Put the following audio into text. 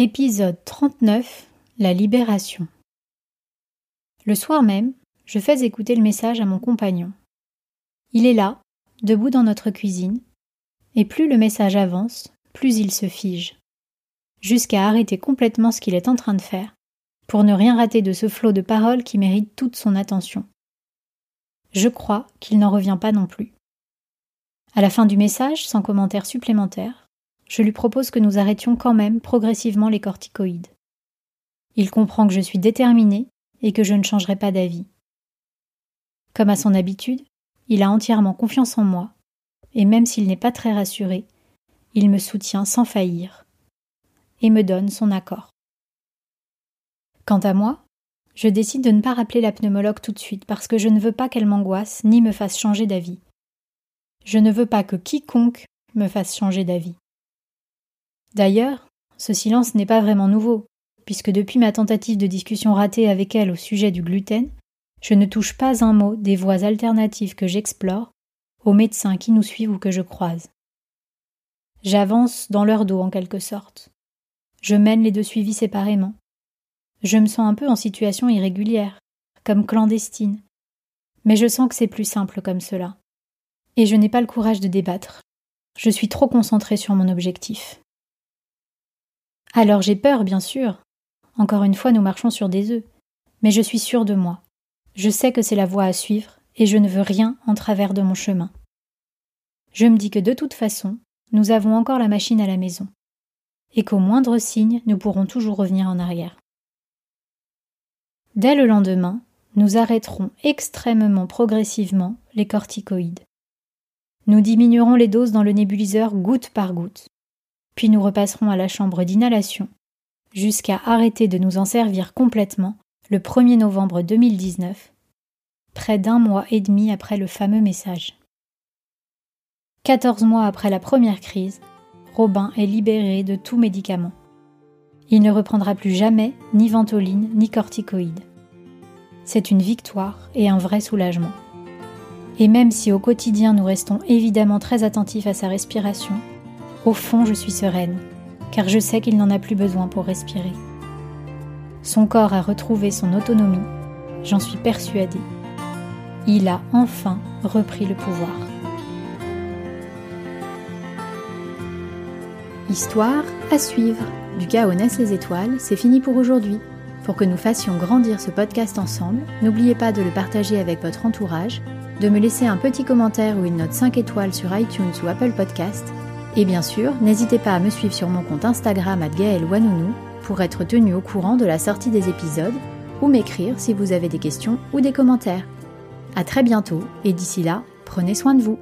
Épisode 39 La libération. Le soir même, je fais écouter le message à mon compagnon. Il est là, debout dans notre cuisine, et plus le message avance, plus il se fige, jusqu'à arrêter complètement ce qu'il est en train de faire, pour ne rien rater de ce flot de paroles qui mérite toute son attention. Je crois qu'il n'en revient pas non plus. À la fin du message, sans commentaire supplémentaire, je lui propose que nous arrêtions quand même progressivement les corticoïdes. Il comprend que je suis déterminée et que je ne changerai pas d'avis. Comme à son habitude, il a entièrement confiance en moi, et même s'il n'est pas très rassuré, il me soutient sans faillir, et me donne son accord. Quant à moi, je décide de ne pas rappeler la pneumologue tout de suite parce que je ne veux pas qu'elle m'angoisse ni me fasse changer d'avis. Je ne veux pas que quiconque me fasse changer d'avis. D'ailleurs, ce silence n'est pas vraiment nouveau, puisque depuis ma tentative de discussion ratée avec elle au sujet du gluten, je ne touche pas un mot des voies alternatives que j'explore aux médecins qui nous suivent ou que je croise. J'avance dans leur dos en quelque sorte. Je mène les deux suivis séparément. Je me sens un peu en situation irrégulière, comme clandestine. Mais je sens que c'est plus simple comme cela. Et je n'ai pas le courage de débattre. Je suis trop concentrée sur mon objectif. Alors j'ai peur, bien sûr. Encore une fois, nous marchons sur des œufs. Mais je suis sûre de moi. Je sais que c'est la voie à suivre, et je ne veux rien en travers de mon chemin. Je me dis que de toute façon, nous avons encore la machine à la maison, et qu'au moindre signe, nous pourrons toujours revenir en arrière. Dès le lendemain, nous arrêterons extrêmement progressivement les corticoïdes. Nous diminuerons les doses dans le nébuliseur goutte par goutte, puis nous repasserons à la chambre d'inhalation, jusqu'à arrêter de nous en servir complètement le 1er novembre 2019, près d'un mois et demi après le fameux message. 14 mois après la première crise, Robin est libéré de tout médicament. Il ne reprendra plus jamais ni ventoline ni corticoïdes. C'est une victoire et un vrai soulagement. Et même si au quotidien nous restons évidemment très attentifs à sa respiration, au fond, je suis sereine, car je sais qu'il n'en a plus besoin pour respirer. Son corps a retrouvé son autonomie, j'en suis persuadée. Il a enfin repris le pouvoir. Histoire à suivre. Du chaos naissent les étoiles, c'est fini pour aujourd'hui. Pour que nous fassions grandir ce podcast ensemble, n'oubliez pas de le partager avec votre entourage, de me laisser un petit commentaire ou une note 5 étoiles sur iTunes ou Apple Podcast et bien sûr, n'hésitez pas à me suivre sur mon compte Instagram Wanounou pour être tenu au courant de la sortie des épisodes ou m'écrire si vous avez des questions ou des commentaires. À très bientôt et d'ici là, prenez soin de vous.